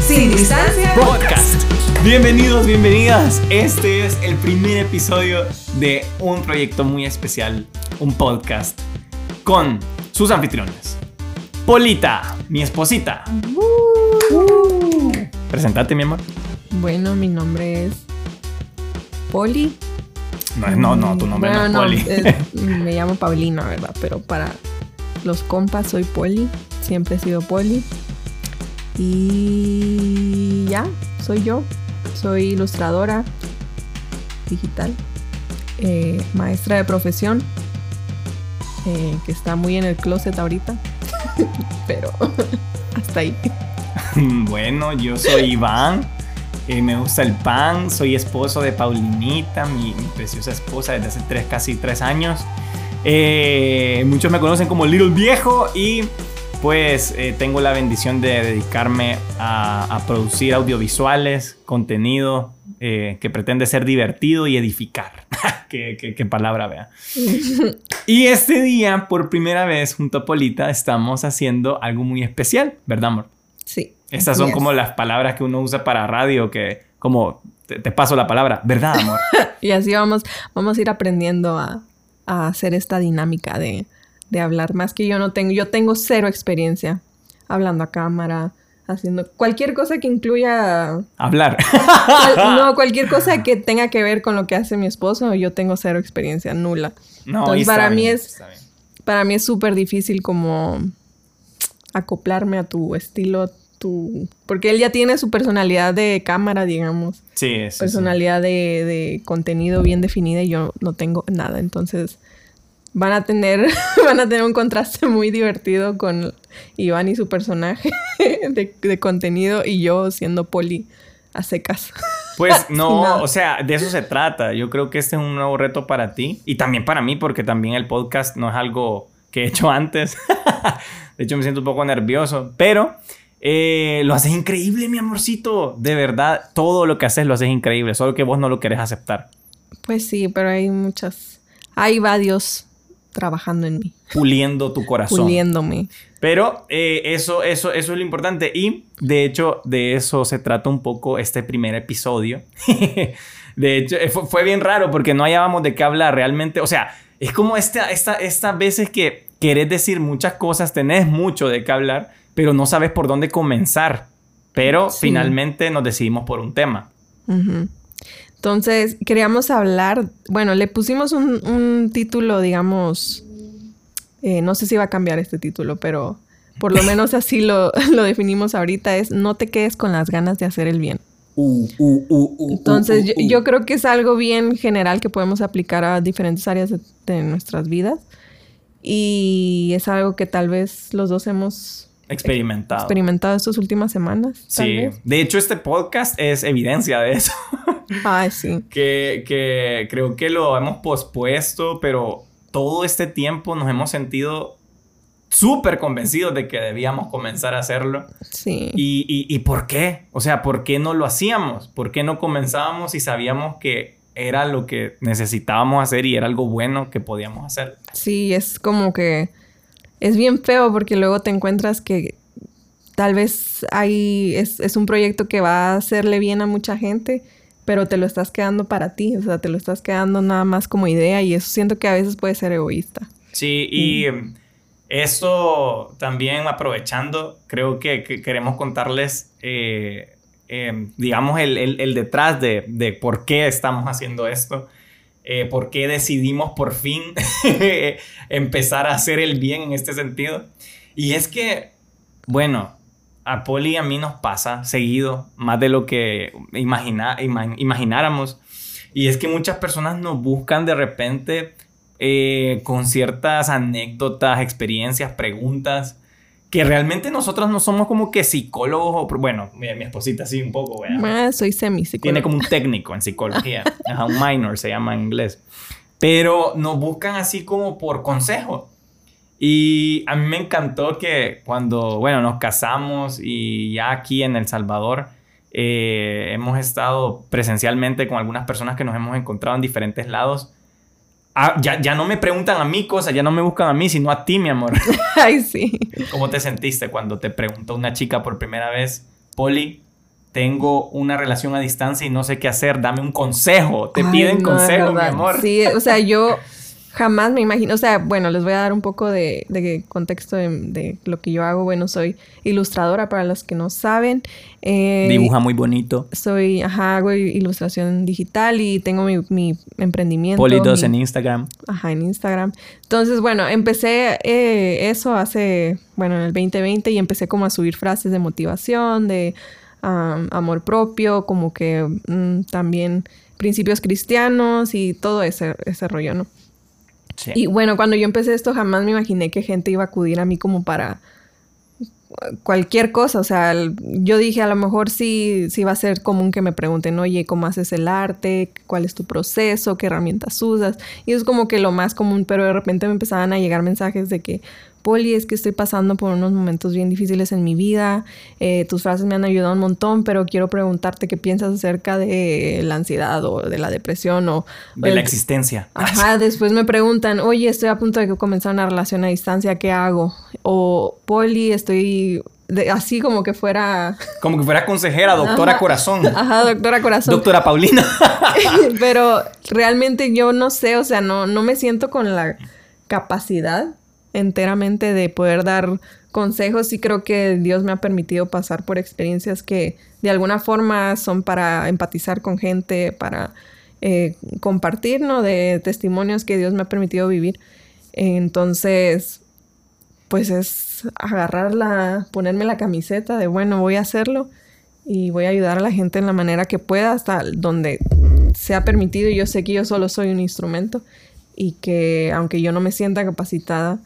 Sin distancia Podcast. Bienvenidos, bienvenidas. Este es el primer episodio de un proyecto muy especial, un podcast con sus anfitriones. Polita, mi esposita. Presentate, mi amor. Bueno, mi nombre es Poli. No, no, no, tu nombre Bueno, no es Poli. es- me llamo Paulina, ¿verdad? Pero para los compas soy Poli. Siempre he sido Poli. Y ya, soy yo. Soy ilustradora digital. eh, maestra de profesión. eh, que está muy en el closet ahorita. Pero hasta ahí. Bueno, yo soy Iván. eh, me gusta el pan. Soy esposo de Paulinita, mi, preciosa esposa desde hace tres, casi tres años. Muchos me conocen como Little Viejo y pues eh, tengo la bendición de dedicarme a, a producir audiovisuales, contenido eh, que pretende ser divertido y edificar. qué, qué- qué palabra, vea. Y este día, por primera vez, junto a Polita, estamos haciendo algo muy especial, ¿verdad, amor? Sí. Estas son Yes. como las palabras que uno usa para radio, que como te, te paso la palabra, ¿verdad, amor? Y así vamos, vamos a ir aprendiendo a, a hacer esta dinámica de, de hablar. Más que yo no tengo, yo tengo cero experiencia hablando a cámara, haciendo cualquier cosa que incluya, Hablar. cual- no, cualquier cosa que tenga que ver con lo que hace mi esposo, yo tengo cero experiencia, nula. No, Entonces, está para mí es- está bien. Para mí es súper difícil como acoplarme a tu estilo, tu... Porque él ya tiene su personalidad de cámara, digamos. Sí, sí, sí. personalidad de, de contenido bien definida y yo no tengo nada. Entonces van a tener, van a tener un contraste muy divertido con Iván y su personaje de, de contenido y yo siendo poli a secas. Pues no, o sea, de eso se trata. Yo creo que este es un nuevo reto para ti y también para mí, porque también el podcast no es algo que he hecho antes. de hecho, me siento un poco nervioso, pero eh, lo haces increíble, mi amorcito. De verdad, todo lo que haces lo haces increíble, solo que vos no lo querés aceptar. Pues sí, pero hay muchas, ahí va Dios trabajando en mí, Puliendo tu corazón. puliéndome. Pero eh, eso, eso, eso es lo importante. Y de hecho, de eso se trata un poco este primer episodio. de hecho, eh, fue, fue bien raro porque no hallábamos de qué hablar realmente. O sea, es como esta, esta, estas veces que querés decir muchas cosas, tenés mucho de qué hablar, pero no sabes por dónde comenzar. Pero Sí. finalmente nos decidimos por un tema. Ujú. Entonces, queríamos hablar, bueno, le pusimos un, un título, digamos, eh, no sé si va a cambiar este título, pero por lo menos así lo, lo definimos ahorita, es no te quedes con las ganas de hacer el bien. Uh, uh, uh, Entonces, yo, yo creo que es algo bien general que podemos aplicar a diferentes áreas de, de nuestras vidas y es algo que tal vez los dos hemos experimentado. experimentado estas últimas semanas. Sí, vez. de hecho este podcast es evidencia de eso. Ay, sí. que, que creo que lo hemos pospuesto, pero todo este tiempo nos hemos sentido súper convencidos de que debíamos comenzar a hacerlo. Sí. ¿Y, y, y por qué? O sea, ¿por qué no lo hacíamos? ¿Por qué no comenzábamos y sabíamos que era lo que necesitábamos hacer y era algo bueno que podíamos hacer? Sí, es como que es bien feo porque luego te encuentras que tal vez hay, es, es un proyecto que va a hacerle bien a mucha gente, pero te lo estás quedando para ti, o sea, te lo estás quedando nada más como idea y eso siento que a veces puede ser egoísta. Sí, y em, esto también aprovechando, creo que, que queremos contarles, eh, em, digamos, el, el- el detrás de, de por qué estamos haciendo esto, eh, por qué decidimos por fin empezar a hacer el bien en este sentido. Y es que, bueno, a Poli y a mí nos pasa seguido, más de lo que imagina, ima- imagináramos. Y es que muchas personas nos buscan de repente eh, con ciertas anécdotas, experiencias, preguntas, que realmente nosotros no somos como que psicólogos, o, bueno, mi, mi esposita sí un poco, ¿verdad? Ah, soy semipsicóloga. Tiene como un técnico en psicología, Ajá, un minor se llama en inglés. Pero nos buscan así como por consejo. Y a mí me encantó que cuando, bueno, nos casamos y ya aquí en El Salvador eh, hemos estado presencialmente con algunas personas que nos hemos encontrado en diferentes lados. Ah, ya, ya no me preguntan a mí cosas, ya no me buscan a mí, sino a ti, mi amor. Ay, sí. ¿Cómo te sentiste cuando te preguntó una chica por primera vez, Poli, tengo una relación a distancia y no sé qué hacer, dame un consejo. Te piden consejo, mi amor. Sí, o sea, yo jamás me imagino, o sea, bueno, les voy a dar un poco de, de contexto de, lo que yo hago. Bueno, soy ilustradora para los que no saben. Eh, Dibuja muy bonito. Soy, ajá, hago ilustración digital y tengo mi, mi emprendimiento. Politos en Instagram. Ajá, en Instagram. Entonces, bueno, empecé eh, eso hace, bueno, en el 2020 y empecé como a subir frases de motivación, de amor propio, como que mm, también principios cristianos y todo ese, ese rollo, ¿no? Y bueno, cuando yo empecé esto jamás me imaginé que gente iba a acudir a mí como para cualquier cosa, o sea, yo dije a lo mejor sí, sí va a ser común que me pregunten, oye, ¿cómo haces el arte? ¿Cuál es tu proceso? ¿Qué herramientas usas? Y es como que lo más común, pero de repente me empezaban a llegar mensajes de que, Poli, es que estoy pasando por unos momentos bien difíciles en mi vida, eh, tus frases me han ayudado un montón, pero quiero preguntarte qué piensas acerca de la ansiedad o de la depresión o... De la existencia. Ajá, después me preguntan, oye, estoy a punto de comenzar una relación a distancia, ¿qué hago? O, Poli, estoy así como que fuera... Como que fuera consejera, doctora corazón. Ajá, doctora corazón. Doctora Paulina. Pero realmente yo no sé, o sea, no, no me siento con la capacidad enteramente de poder dar consejos y creo que Dios me ha permitido pasar por experiencias que de alguna forma son para empatizar con gente, para eh, compartir, ¿no? De testimonios que Dios me ha permitido vivir. Entonces, pues es agarrarla, ponerme la camiseta de, bueno, voy a hacerlo y voy a ayudar a la gente en la manera que pueda hasta donde se ha permitido. Yo sé que yo solo soy un instrumento y que aunque yo no me sienta capacitada,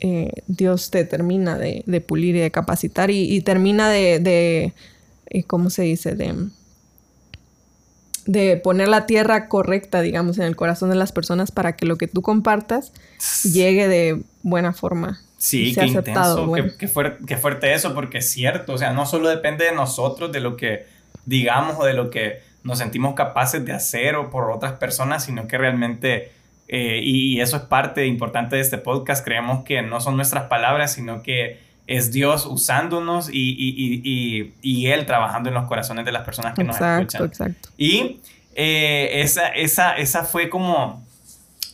eh, Dios te termina de, pulir y de capacitar y, termina de, de eh, ¿cómo se dice? De, de poner la tierra correcta, digamos, en el corazón de las personas para que lo que tú compartas llegue de buena forma. Sí, qué intenso, qué, fuerte, eso, porque es cierto, o sea, no solo depende de nosotros, de lo que digamos o de lo que nos sentimos capaces de hacer o por otras personas, sino que realmente eh, y eso es parte importante de este podcast. Creemos que no son nuestras palabras, sino que es Dios usándonos y, Él trabajando en los corazones de las personas que nos escuchan. Exacto. Y eh, esa, esa, esa fue como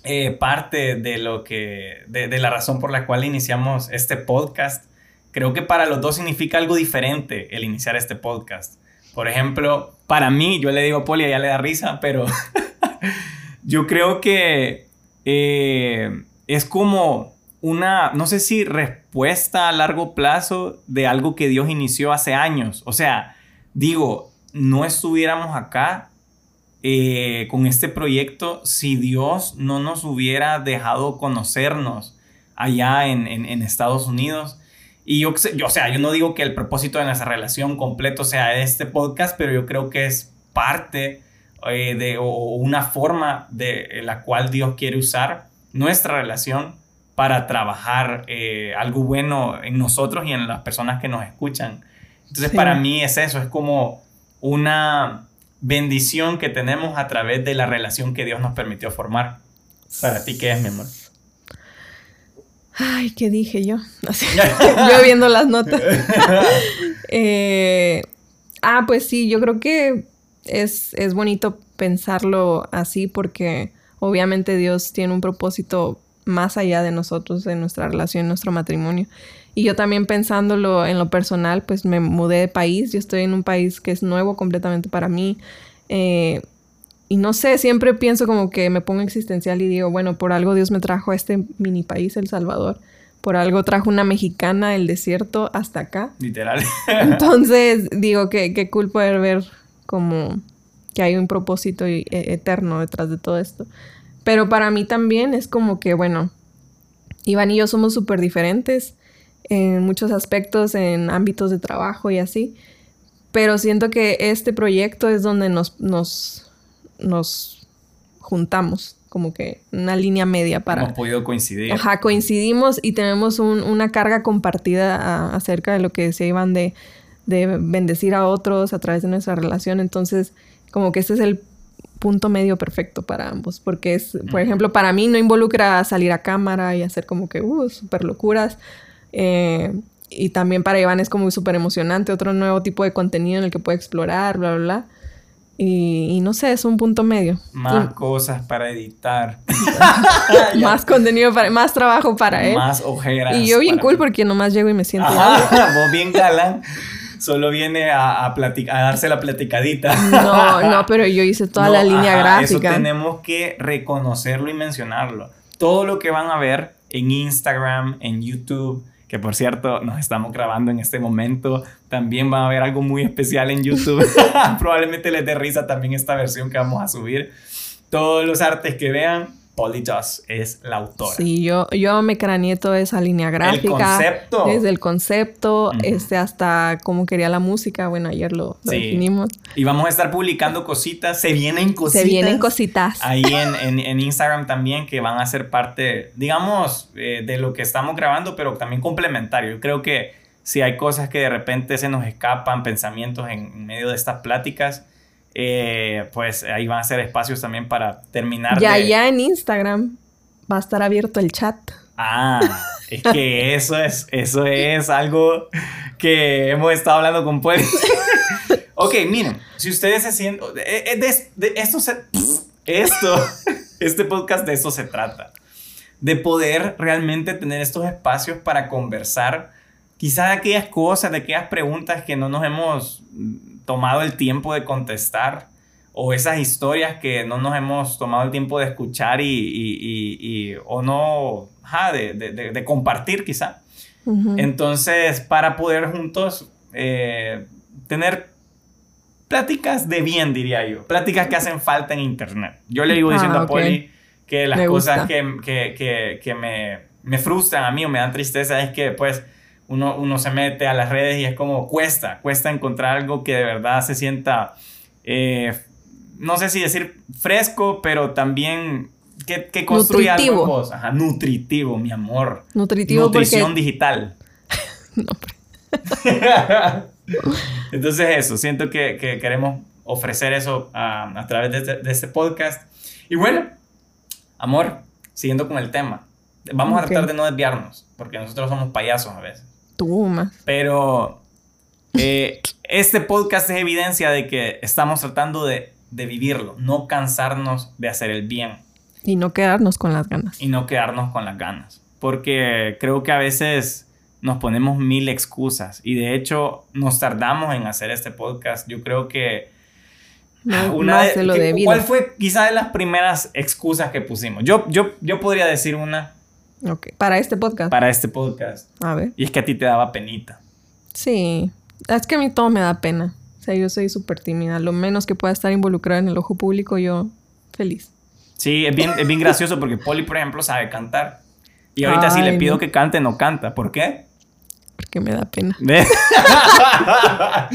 eh, parte de lo que, de, de, la razón por la cual iniciamos este podcast. Creo que para los dos significa algo diferente el iniciar este podcast. Por ejemplo, para mí, yo le digo Poli, ella le da risa, pero yo creo que eh, es como una, no sé si respuesta a largo plazo de algo que Dios inició hace años. O sea, digo, no estuviéramos acá eh, con este proyecto si Dios no nos hubiera dejado conocernos allá en, Estados Unidos. Y yo, yo, o sea, yo no digo que el propósito de nuestra relación completo sea este podcast, pero yo creo que es parte eh, de, o una forma de la cual Dios quiere usar nuestra relación para trabajar eh, algo bueno en nosotros y en las personas que nos escuchan. Entonces para mí es eso, es como una bendición que tenemos a través de la relación que Dios nos permitió formar. Para ti, ¿qué es, mi amor? Ay, ¿qué dije yo? yo viendo las notas. Eh, ah, pues sí, yo creo que es, es bonito pensarlo así porque obviamente Dios tiene un propósito más allá de nosotros, de nuestra relación, nuestro matrimonio. Y yo también pensándolo en lo personal, pues me mudé de país, yo estoy en un país que es nuevo completamente para mí. Eh, y no sé, siempre pienso como que me pongo existencial y digo, bueno, por algo Dios me trajo a este mini país, El Salvador. Por algo trajo una mexicana del desierto hasta acá. Literal. Entonces digo que qué cool poder ver como que hay un propósito e, eterno detrás de todo esto. Pero para mí también es como que, bueno, Iván y yo somos súper diferentes en muchos aspectos, en ámbitos de trabajo y así. Pero siento que este proyecto es donde nos, nos, nos juntamos, como que una línea media para... Hemos podido coincidir. Ajá, coincidimos y tenemos una carga compartida acerca de lo que decía Iván de de bendecir a otros a través de nuestra relación. Entonces, como que este es el punto medio perfecto para ambos, porque es, por ejemplo, para mí no involucra salir a cámara y hacer como que, uh, super locuras. Eh, y también para Iván es como súper emocionante, otro nuevo tipo de contenido en el que puede explorar, bla, bla, bla. Y, y no sé, es un punto medio. Más cosas para editar. más contenido, para, más trabajo para él. Más ojeras. Y yo bien cool mí. porque nomás llego y me siento. Ajá, vos bien galán. Solo viene a, a, a darse la platicadita. No, no, pero yo hice toda No, la línea ajá, Eso gráfica. tenemos que reconocerlo y mencionarlo. Todo lo que van a ver en Instagram, en YouTube, que por cierto nos estamos grabando en este momento, también van a ver algo muy especial en YouTube. Probablemente les dé risa también esta versión que vamos a subir. Todos los artes que vean, Polly Joss es la autora. Sí, yo, yo me craneé toda esa línea gráfica. concepto. Desde el concepto, este, hasta cómo quería la música. Bueno, ayer lo, lo Sí. definimos. Y vamos a estar publicando cositas. Se vienen cositas. Se vienen cositas. Ahí en, en- en Instagram también que van a ser parte, digamos, eh, de lo que estamos grabando, pero también complementario. Yo creo que si hay cosas que de repente se nos escapan, pensamientos en, en medio de estas pláticas, eh, pues ahí van a ser espacios también para terminar Ya, de... ya en Instagram va a estar abierto el chat. Ah, es que eso es, eso es algo que hemos estado hablando con Puebla. ok, miren, si ustedes se sienten... eh, eh, De, de esto se... Esto, este podcast de eso se trata. De poder realmente tener estos espacios para conversar quizás aquellas cosas, de aquellas preguntas que no nos hemos tomado el tiempo de contestar o esas historias que no nos hemos tomado el tiempo de escuchar y, y- y- y- o no, ajá, de, de- de- compartir quizá. Entonces, para poder juntos eh, tener pláticas de bien, diría yo, pláticas que hacen falta en Internet. Yo le digo Ah, diciendo a. Poli que las Me cosas que, que, que, que me, me frustran a mí o me dan tristeza es que pues uno, uno se mete a las redes y es como cuesta, cuesta encontrar algo que de verdad se sienta, eh, no sé si decir fresco, pero también que, que construya algo Nutritivo. vos. Ajá, nutritivo, mi amor. Nutritivo Nutrición porque... digital. No, Entonces eso, siento que, que queremos ofrecer eso a, a través de este, de este podcast. Y bueno, amor, siguiendo con el tema, vamos a tratar de no desviarnos, porque nosotros somos payasos a veces. Pero eh, este podcast es evidencia de que estamos tratando de, de vivirlo, no cansarnos de hacer el bien Y no quedarnos con las ganas. y no quedarnos con las ganas. Porque creo que a veces nos ponemos mil excusas y de hecho nos tardamos en hacer este podcast. Yo creo que No, una más de- lo que-. ¿Cuál fue quizá de las primeras excusas que pusimos? Yo, yo, yo podría decir una Ok. Para este podcast. para este podcast A ver. y es que a ti te daba penita. Sí. Es que a mí todo me da pena. O sea, yo soy súper tímida. Lo menos que pueda estar involucrada en el ojo público, yo feliz. Sí, es bien, es bien gracioso porque Poli, por ejemplo, sabe cantar. Y ahorita si le pido no. que cante, no canta. ¿Por qué? Porque me da pena.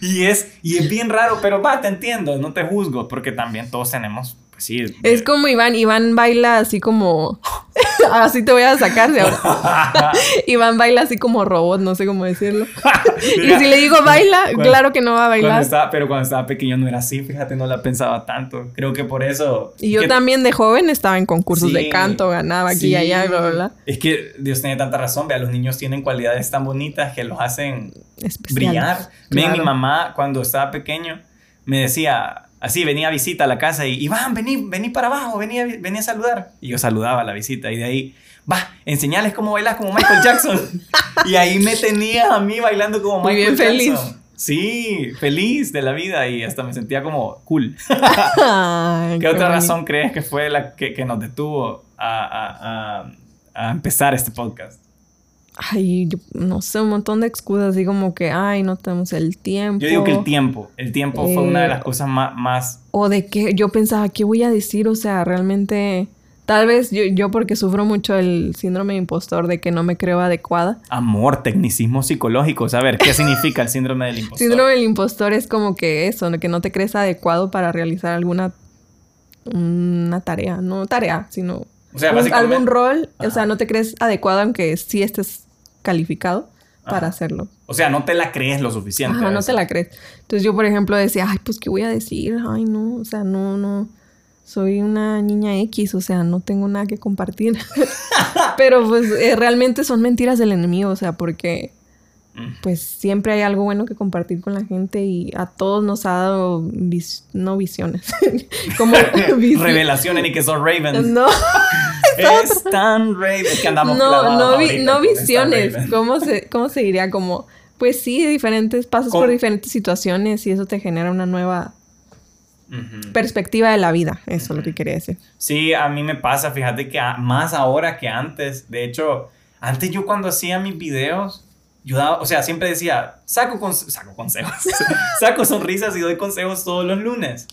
Y, es, y es bien raro, pero va, te entiendo, no te juzgo, porque también todos tenemos, pues sí. Es como Iván. Iván baila así como... así te voy a sacar de ahora. Iván baila así como robot, no sé cómo decirlo. Mira, y si le digo baila, cuando- claro que no va a cuando bailar. estaba, pero cuando estaba pequeño no era así, fíjate, no la pensaba tanto. Creo que por eso. Y yo que- también de joven estaba en concursos Sí, de canto, ganaba aquí y allá, bla, bla, bla. Es que Dios tiene tanta razón, vea, los niños tienen cualidades tan bonitas que los hacen Especiales. brillar. Ven, Claro. mi mamá cuando estaba pequeño me decía, así venía a visita a la casa y Iván, vení, vení para abajo, vení a, vení a saludar. Y yo saludaba a la visita y de ahí, va, enseñales cómo bailas como Michael Jackson. y ahí me tenía a mí bailando como Muy Michael bien, feliz. Jackson. Sí, feliz de la vida y hasta me sentía como cool. Ay, ¿Qué otra bonito. razón crees que fue la que, que nos detuvo a, a- a- a empezar este podcast? Ay, yo no sé, un montón de excusas, así como que, ay, no tenemos el tiempo. Yo digo que el tiempo, el tiempo fue una de Eh, las cosas más, más O de que yo pensaba, ¿qué voy a decir? O sea, realmente, tal vez yo, yo porque sufro mucho el síndrome de impostor de que no me creo adecuada. amor, tecnicismo psicológico. A ver, ¿qué significa el síndrome del impostor? Síndrome del impostor es como que eso, que no te crees adecuado para realizar alguna una tarea, no tarea, sino O sea, básicamente- algún rol, o sea, no te crees adecuado aunque sí estés calificado para Ajá. hacerlo. O sea, no te la crees lo suficiente. Ajá, no veces. te la crees. Entonces yo, por ejemplo, decía, ay, pues, ¿qué voy a decir? Ay, no, o sea, no, no. Soy una niña X, o sea, no tengo nada que compartir. Pero pues eh, realmente son mentiras del enemigo, o sea, porque pues siempre hay algo bueno que compartir con la gente y a todos nos ha dado no visiones, como revelaciones ni que son Ravens. No. Es tan Raven que andamos No, no, no visiones. ¿Cómo se, ¿Cómo se diría? Como, pues sí, diferentes pasos por diferentes situaciones y eso te genera una nueva perspectiva de la vida. Eso es lo que quería decir. Sí, a mí me pasa, fíjate que más ahora que antes. De hecho, antes yo cuando hacía mis videos yo daba, o sea, siempre decía, saco, con, saco consejos, saco sonrisas y doy consejos todos los lunes.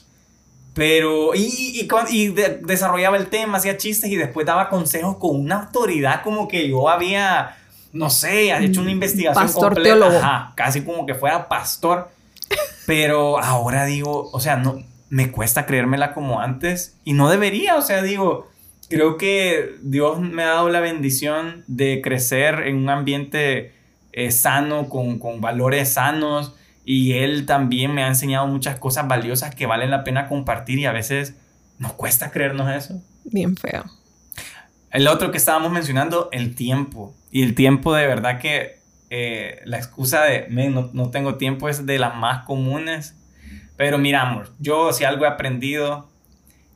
Pero, y, y, y desarrollaba el tema, hacía chistes y después daba consejos con una autoridad como que yo había, no sé, hecho una investigación pastor completa. Teólogo. Ajá, casi como que fuera pastor. Pero ahora digo, o sea, no, me cuesta creérmela como antes y no debería, o sea, digo, creo que Dios me ha dado la bendición de crecer en un ambiente es sano, con, valores sanos. Y él también me ha enseñado muchas cosas valiosas que valen la pena compartir y a veces nos cuesta creernos eso. Bien feo. El otro que estábamos mencionando, el tiempo. Y el tiempo de verdad que eh, la excusa de no, tengo tiempo es de las más comunes. Pero miramos, yo si algo he aprendido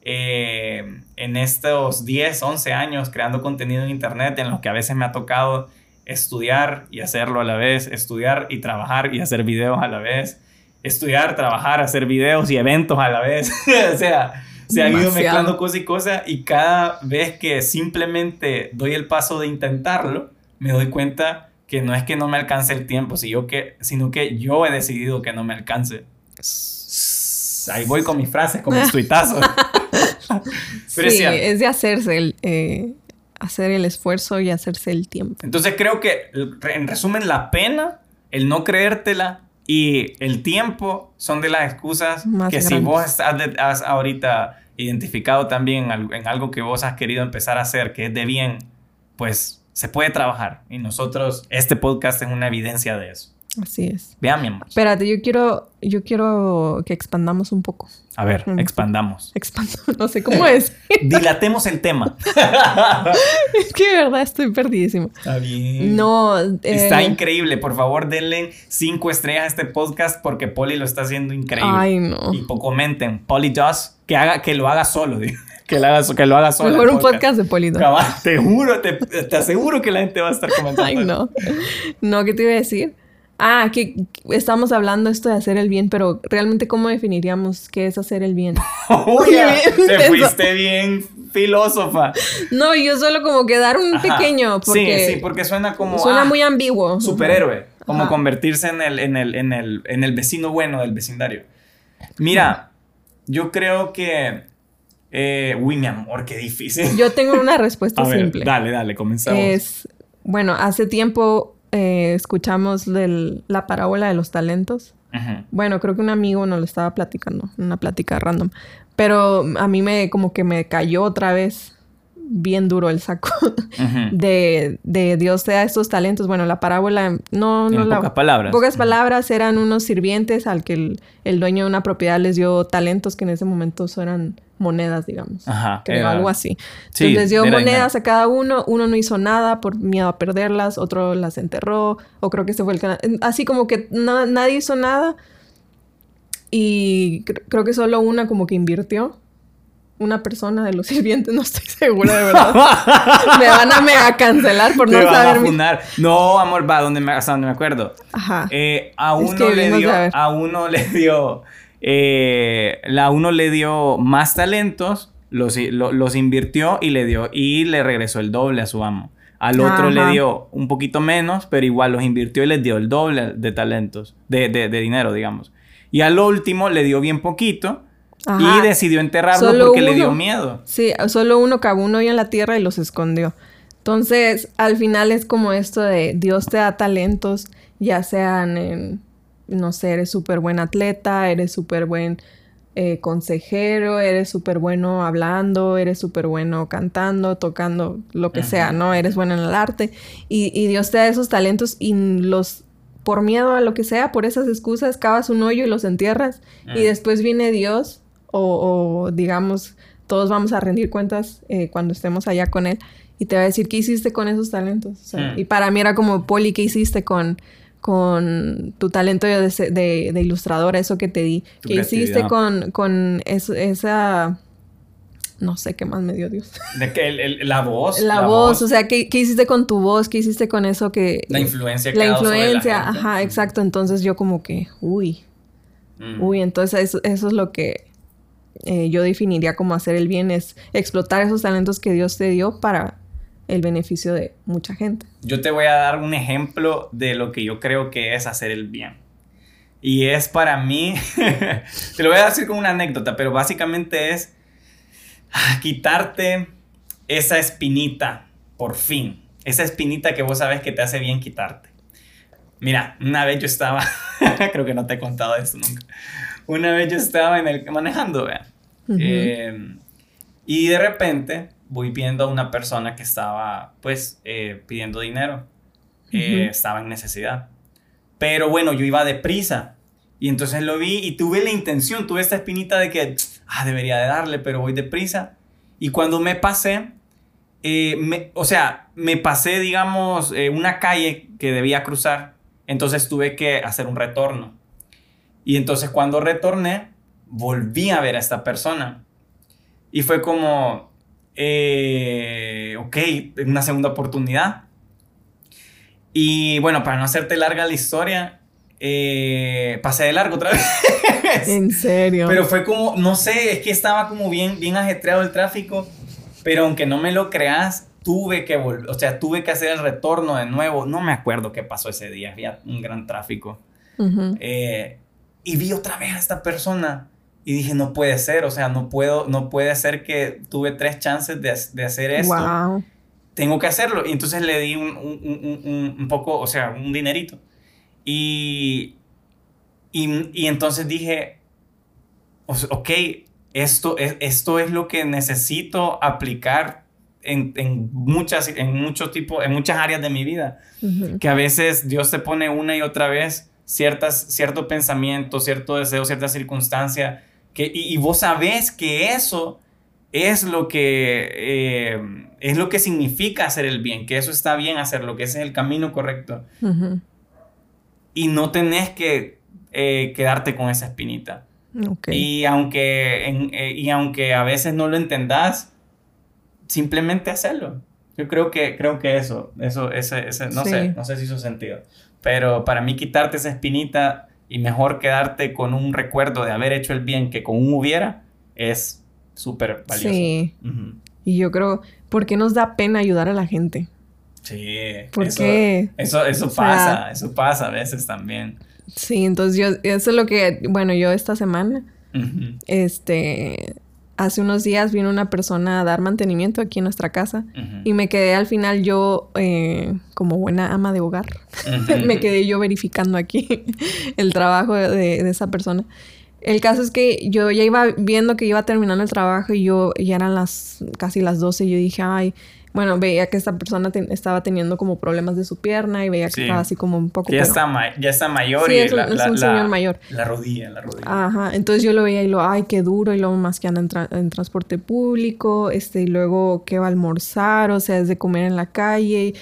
eh, en estos 10, 11 años creando contenido en Internet, en los que a veces me ha tocado estudiar y hacerlo a la vez, estudiar y trabajar y hacer videos a la vez, estudiar, trabajar, hacer videos y eventos a la vez. o sea, se han ido mezclando cosas y cosas y cada vez que simplemente doy el paso de intentarlo, me doy cuenta que no es que no me alcance el tiempo, sino que, sino que yo he decidido que no me alcance. Ahí voy con mis frases, con mis tuitazos. sí, es, de hacerse el, eh, hacer el esfuerzo y hacerse el tiempo. Entonces creo que, en resumen, la pena, el no creértela y el tiempo son de las excusas que si vos has, ahorita identificado también en algo que vos has querido empezar a hacer, que es de bien, pues se puede trabajar. Y nosotros, este podcast es una evidencia de eso. Así es. Vean, mi amor. Espérate, yo quiero, yo quiero que expandamos un poco. A ver, expandamos. Expandamos, no sé cómo es. Dilatemos el tema. es que de verdad estoy perdidísimo. Está bien. No. Está eh, increíble. Por favor, denle cinco estrellas a este podcast porque Poli lo está haciendo increíble. Ay, no. Y comenten. Poli Does, que, haga, que lo haga solo, Que lo haga, que lo haga solo. Mejor un podcast, de Poli Te juro, te, te aseguro que la gente va a estar comentando. Ay, no. No, ¿qué te iba a decir? Ah, que estamos hablando esto de hacer el bien, pero realmente cómo definiríamos qué es hacer el bien. Uy, te fuiste bien filósofa. No, yo solo como que dar un pequeño. Porque sí, sí, porque suena como. Suena ah, muy ambiguo. Superhéroe. Como convertirse en el, en, el, en, el, en el vecino bueno del vecindario. Mira, yo creo que. Eh, uy, mi amor, qué difícil. Yo tengo una respuesta simple. Dale, dale, comenzamos. Es. Bueno, hace tiempo eh, escuchamos la parábola de los talentos. Bueno, creo que un amigo nos lo estaba platicando, una plática random. Pero a mí me como que me cayó otra vez bien duro el saco de, de, Dios te da estos talentos. Bueno, la parábola no... no pocas palabras. Pocas palabras eran unos sirvientes al que el, dueño de una propiedad les dio talentos que en ese momento eran monedas, digamos. Ajá. Creo, algo así. Entonces les dio monedas a cada uno. Uno no hizo nada por miedo a perderlas. Otro las enterró. O creo que ese fue el canal. Así como que nadie hizo nada. Y creo que solo una como que invirtió una persona de los sirvientes, no estoy segura de verdad. me van a mega cancelar por no saber. No, amor, va, donde me, hasta donde me acuerdo. Ajá. Eh, a, uno le dio, a, uno le dio, eh, a uno le dio más talentos, los, los invirtió y le dio, y le regresó el doble a su amo. Al otro le dio un poquito menos, pero igual los invirtió y les dio el doble de talentos, de, de, de dinero, digamos. Y al último le dio bien poquito y decidió enterrarlo porque le dio miedo. Sí, solo uno cavó un hoyo en la tierra y los escondió. Entonces, al final es como esto de Dios te da talentos, ya sean en, no sé, eres súper buen atleta, eres súper buen eh, consejero, eres súper bueno hablando, eres súper bueno cantando, tocando, lo que sea, ¿no? Eres bueno en el arte. Y, y Dios te da esos talentos y los por miedo a lo que sea, por esas excusas, cavas un hoyo y los entierras. Y después viene Dios o, digamos, todos vamos a rendir cuentas eh, cuando estemos allá con él y te va a decir qué hiciste con esos talentos. Mm. Y para mí era como, Poli, ¿qué hiciste con, con tu talento de, de, de ilustradora, eso que te di. ¿Qué hiciste con, con esa... No sé qué más me dio Dios. De que la voz. La, voz, o sea, ¿qué, ¿qué, hiciste con tu voz? ¿Qué hiciste con eso que... La influencia que La influencia, ajá, exacto. Entonces yo como que, uy, mm. uy, entonces eso, eso, es lo que eh, yo definiría como hacer el bien, es explotar esos talentos que Dios te dio para el beneficio de mucha gente. Yo te voy a dar un ejemplo de lo que yo creo que es hacer el bien. Y es para mí, te lo voy a decir como una anécdota, pero básicamente es ah, quitarte esa espinita, por fin. Esa espinita que vos sabes que te hace bien quitarte. Mira, una vez yo estaba, creo que no te he contado esto nunca. Una vez yo estaba en el, manejando, vean. Eh, y de repente voy viendo a una persona que estaba, pues, eh, pidiendo dinero. Eh, estaba en necesidad. Pero bueno, yo iba deprisa. Y entonces lo vi y tuve la intención, tuve esta espinita de que, ah, debería de darle, pero voy deprisa. Y cuando me pasé, eh, o sea, me pasé, digamos, una calle que debía cruzar. Entonces tuve que hacer un retorno. Y entonces cuando retorné, volví a ver a esta persona. Y fue como, eh, ok, una segunda oportunidad. Y bueno, para no hacerte larga la historia, eh, pasé de largo otra vez. ¿En serio? Pero fue como, no sé, es que estaba como bien, bien ajetreado el tráfico, pero aunque no me lo creas, tuve que volver, o sea, tuve que hacer el retorno de nuevo. No me acuerdo qué pasó ese día, había un gran tráfico. Eh, y vi otra vez a esta persona y dije, no puede ser, o sea, no puedo, no puede ser que tuve tres chances de, de hacer esto. Tengo que hacerlo. Y entonces le di un, un, un, un poco, o sea, un dinerito. Y, y, y entonces dije, ok, esto es, esto es lo que necesito aplicar en, en, muchas, en, mucho tipo, en muchas áreas de mi vida. Que a veces Dios te pone una y otra vez ciertas, cierto pensamiento, cierto deseo, cierta circunstancia y, vos sabés que eso es lo que, eh, es lo que significa hacer el bien, que eso está bien hacerlo, que ese es el camino correcto. Y no tenés que eh, quedarte con esa espinita. Y, aunque, eh, y aunque a veces no lo entendás, simplemente hacerlo. Yo creo que, creo que eso, eso, ese, ese no sé, no sé si hizo sentido. Pero para mí quitarte esa espinita y mejor quedarte con un recuerdo de haber hecho el bien que con un hubiera es súper valioso. Sí. Y yo creo, ¿por qué nos da pena ayudar a la gente? Sí. ¿Por eso, qué? Eso, eso pasa, eso pasa a veces también. Sí, entonces yo, eso es lo que, bueno, yo esta semana, este, hace unos días vino una persona a dar mantenimiento aquí en nuestra casa y me quedé al final yo, eh, como buena ama de hogar, me quedé yo verificando aquí el trabajo de, esa persona. El caso es que yo ya iba viendo que iba terminando el trabajo y yo ya eran las casi las 12 y yo dije, ay, bueno, veía que esta persona estaba teniendo como problemas de su pierna y veía que estaba así como un poco... Ya, está, ya está mayor y es, la, es un señor mayor. La rodilla, la rodilla. Ajá, entonces yo lo veía y lo, ay, qué duro, y luego más que anda en, transporte público, este, y luego que va a almorzar, o sea, es de comer en la calle.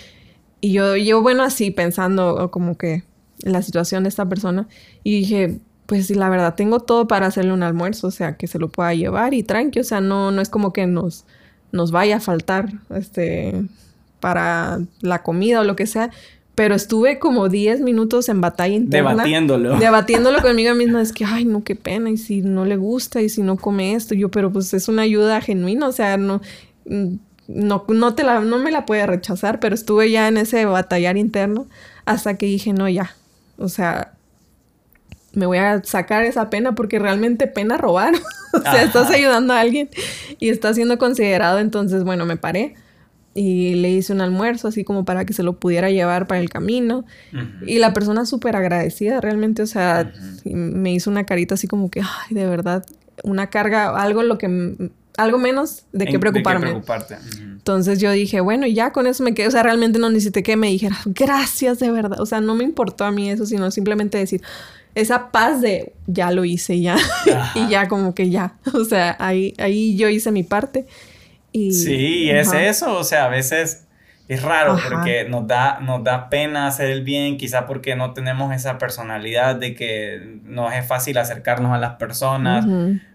Y yo, yo bueno, así pensando como que la situación de esta persona, y dije, pues sí, la verdad, tengo todo para hacerle un almuerzo, o sea, que se lo pueda llevar y tranqui, o sea, no, no es como que nos nos vaya a faltar este, para la comida o lo que sea. Pero estuve como 10 minutos en batalla interna. Debatiéndolo. Debatiéndolo conmigo misma. Es que, ay, no, qué pena. Y si no le gusta y si no come esto. Yo, pero pues es una ayuda genuina. O sea, no, no, no, te la, no me la puede rechazar. Pero estuve ya en ese batallar interno hasta que dije, no, ya. O sea, me voy a sacar esa pena porque realmente pena robar. o sea, estás ayudando a alguien y está siendo considerado. Entonces, bueno, me paré y le hice un almuerzo así como para que se lo pudiera llevar para el camino. Y la persona súper agradecida realmente, o sea, me hizo una carita así como que, ay, de verdad, una carga, algo lo que algo menos de qué preocuparme. preocuparte. Entonces yo dije, bueno, ya con eso me quedé. O sea, realmente no necesité que me dijera, gracias de verdad. O sea, no me importó a mí eso, sino simplemente decir, esa paz de ya lo hice ya. Y ya como que ya, o sea, ahí, ahí yo hice mi parte. Y, sí, y es eso, o sea, a veces es raro porque nos da, nos da pena hacer el bien, quizá porque no tenemos esa personalidad de que nos es fácil acercarnos a las personas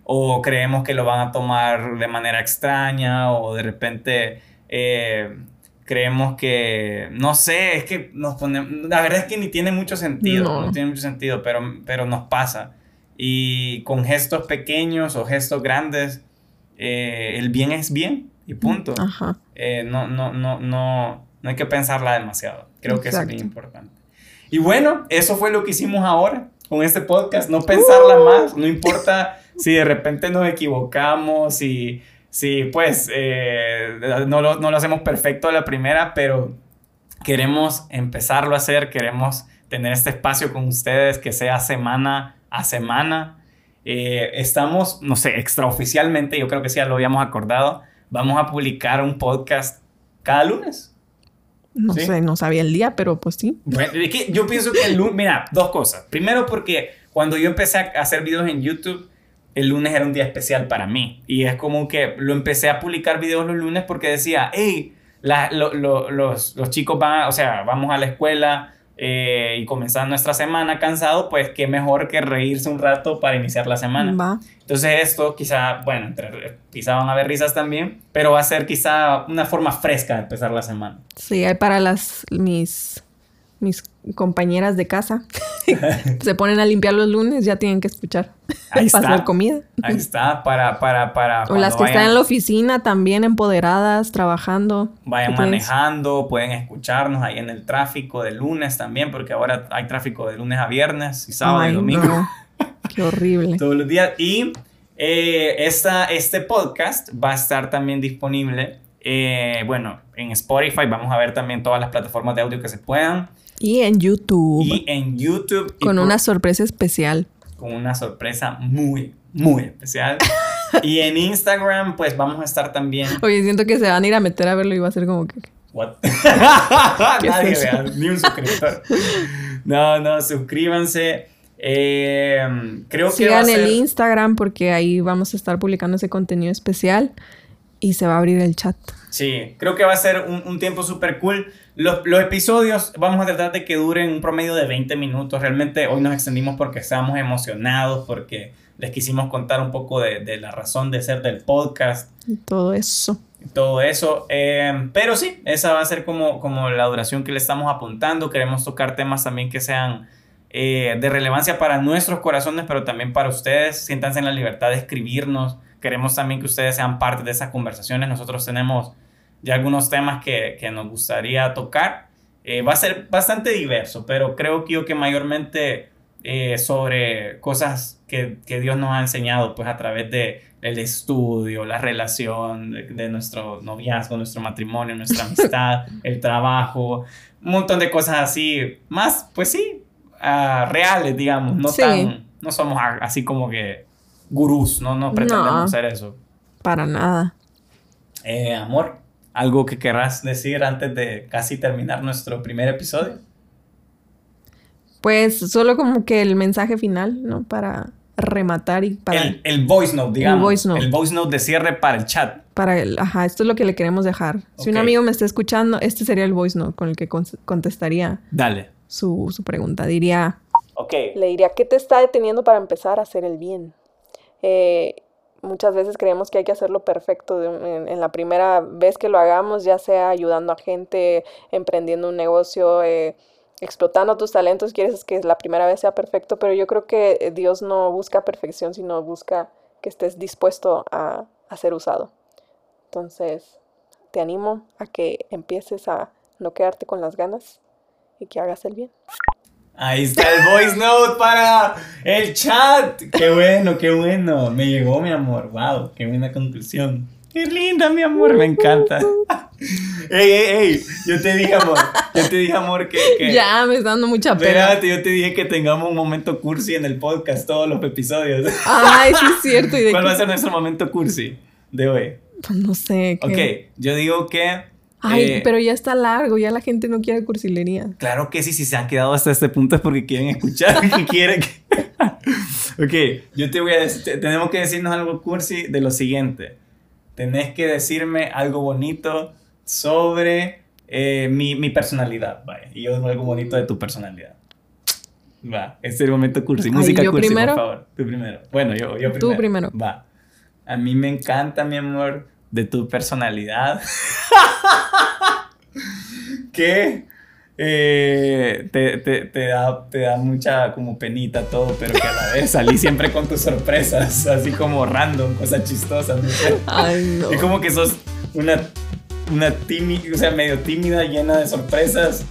o creemos que lo van a tomar de manera extraña o de repente eh, creemos que, no sé, es que nos ponemos, la verdad es que ni tiene mucho sentido, no, tiene mucho sentido, pero, pero nos pasa. Y con gestos pequeños o gestos grandes, eh, el bien es bien y punto. Eh, no, no, no, no, no hay que pensarla demasiado. Creo que eso es bien importante. Y bueno, eso fue lo que hicimos ahora con este podcast, no pensarla uh. más, no importa si de repente nos equivocamos, y si pues eh, no, lo, no, lo, hacemos perfecto a la primera, pero queremos empezarlo a hacer, queremos tener este espacio con ustedes que sea semana a semana. Eh, estamos, no sé, extraoficialmente, yo creo que sí ya lo habíamos acordado, vamos a publicar un podcast cada lunes. No sé, no sabía el día, pero pues sí. Bueno, es que yo pienso que el lunes, mira, dos cosas. Primero porque cuando yo empecé a hacer videos en YouTube, el lunes era un día especial para mí. Y es como que lo empecé a publicar videos los lunes porque decía, hey, los, los, chicos van, o sea, vamos a la escuela eh, y comenzar nuestra semana cansado, pues qué mejor que reírse un rato para iniciar la semana. Entonces esto quizá, bueno, entre, quizá van a haber risas también, pero va a ser quizá una forma fresca de empezar la semana. Sí, hay para las mis mis compañeras de casa se ponen a limpiar los lunes, ya tienen que escuchar. Ahí está. Hacer comida. Ahí está, para, para, para. O las que están en la oficina también empoderadas, trabajando. Vayan manejando, pueden escucharnos ahí en el tráfico de lunes también, porque ahora hay tráfico de lunes a viernes y sábado y domingo. Qué horrible. Todos los días. Y eh, esta, este podcast va a estar también disponible. Eh, bueno, en Spotify vamos a ver también todas las plataformas de audio que se puedan. Y en YouTube. Y en YouTube. Con una sorpresa especial. Con una sorpresa muy, muy especial. y en Instagram, pues vamos a estar también. Oye, siento que se van a ir a meter a verlo y va a ser como que. What? Nadie vea, ni un suscriptor. No, no, suscríbanse. Eh, creo que. Sigan el Instagram porque ahí vamos a estar publicando ese contenido especial y se va a abrir el chat. Sí, creo que va a ser un, un tiempo súper cool. Los, los, episodios vamos a tratar de que duren un promedio de 20 minutos. Realmente hoy nos extendimos porque estábamos emocionados, porque les quisimos contar un poco de, de la razón de ser del podcast. Y todo eso. todo eso. Eh, pero sí, esa va a ser como, como la duración que le estamos apuntando. Queremos tocar temas también que sean eh, de relevancia para nuestros corazones, pero también para ustedes. Siéntanse en la libertad de escribirnos Queremos también que ustedes sean parte de esas conversaciones. Nosotros tenemos ya algunos temas que, que nos gustaría tocar. Eh, va a ser bastante diverso, pero creo que yo que mayormente eh, sobre cosas que, que, Dios nos ha enseñado pues a través de el estudio, la relación de, nuestro noviazgo, nuestro matrimonio, nuestra amistad, el trabajo, un montón de cosas así, más pues sí, uh, reales digamos, no tan, no somos así como que gurús, no, no pretendemos hacer eso. Para nada. Eh, amor, ¿algo que querrás decir antes de casi terminar nuestro primer episodio? Pues solo como que el mensaje final, ¿no? Para rematar y para... El, voice note, digamos. El voice note. El voice note de cierre para el chat. Para el... Ajá, esto es lo que le queremos dejar. Si un amigo me está escuchando, este sería el voice note con el que contestaría... Dale. Su, su pregunta. Diría... Ok. Le diría, ¿qué te está deteniendo para empezar a hacer el bien? Eh, muchas veces creemos que hay que hacerlo perfecto en, la primera vez que lo hagamos, ya sea ayudando a gente, emprendiendo un negocio, eh, explotando tus talentos, quieres que la primera vez sea perfecto, pero yo creo que Dios no busca perfección, sino busca que estés dispuesto a, a ser usado. Entonces, te animo a que empieces a no quedarte con las ganas y que hagas el bien. Ahí está el voice note para el chat. Qué bueno, qué bueno. Me llegó, mi amor. Wow, qué buena conclusión. Qué linda, mi amor. Me encanta. ey, ey, ey. Yo te dije, amor. Yo te dije, amor, que. ya, me está dando mucha pena. Espérate, yo te dije que tengamos un momento cursi en el podcast, todos los episodios. Ay, sí, es cierto. ¿Cuál va a ser nuestro momento cursi de hoy? Pues no sé. ¿qué? Ok, yo digo que Ay, eh, pero ya está largo, ya la gente no quiere cursilería. Claro que sí, si se han quedado hasta este punto es porque quieren escuchar, que quieren ok, yo te voy a decir, tenemos que decirnos algo cursi de lo siguiente. Tenés que decirme algo bonito sobre Eh, mi, mi, personalidad, vaya. Y yo algo bonito de tu personalidad. Va, este es el momento cursi. Música cursi, primero? por favor. Tú primero. Bueno, yo, yo primero. Tú primero. Va. A mí me encanta, mi amor, de tu personalidad. que eh, te, te, te, da, te da mucha como penita todo, pero que a la vez salí siempre con tus sorpresas, así como random, cosas chistosas. Ay, no. Es como que sos una, una tímida, o sea, medio tímida, llena de sorpresas.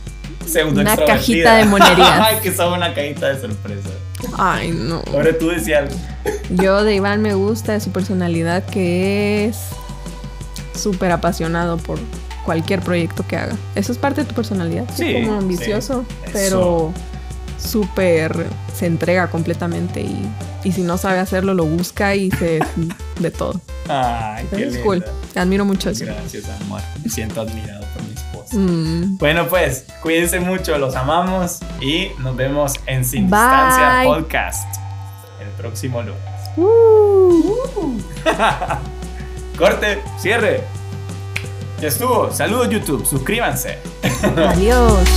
Pseudo una cajita de monerías. Ay, que son una cajita de sorpresas. Ay, no. Ahora tú decías Yo de Iván me gusta de su personalidad que es súper apasionado por cualquier proyecto que haga. Eso es parte de tu personalidad. Sí. Como ambicioso, pero súper se entrega completamente y, y, si no sabe hacerlo lo busca y se de todo. Ay, qué es cool. Te admiro mucho eso. Gracias, amor. Me siento admirado por mi esposa. Mm. Bueno, pues, cuídense mucho, los amamos y nos vemos en Sin Distancia Podcast el próximo lunes. Uh. Corte, cierre. Ya estuvo. Saludos YouTube. Suscríbanse. Adiós.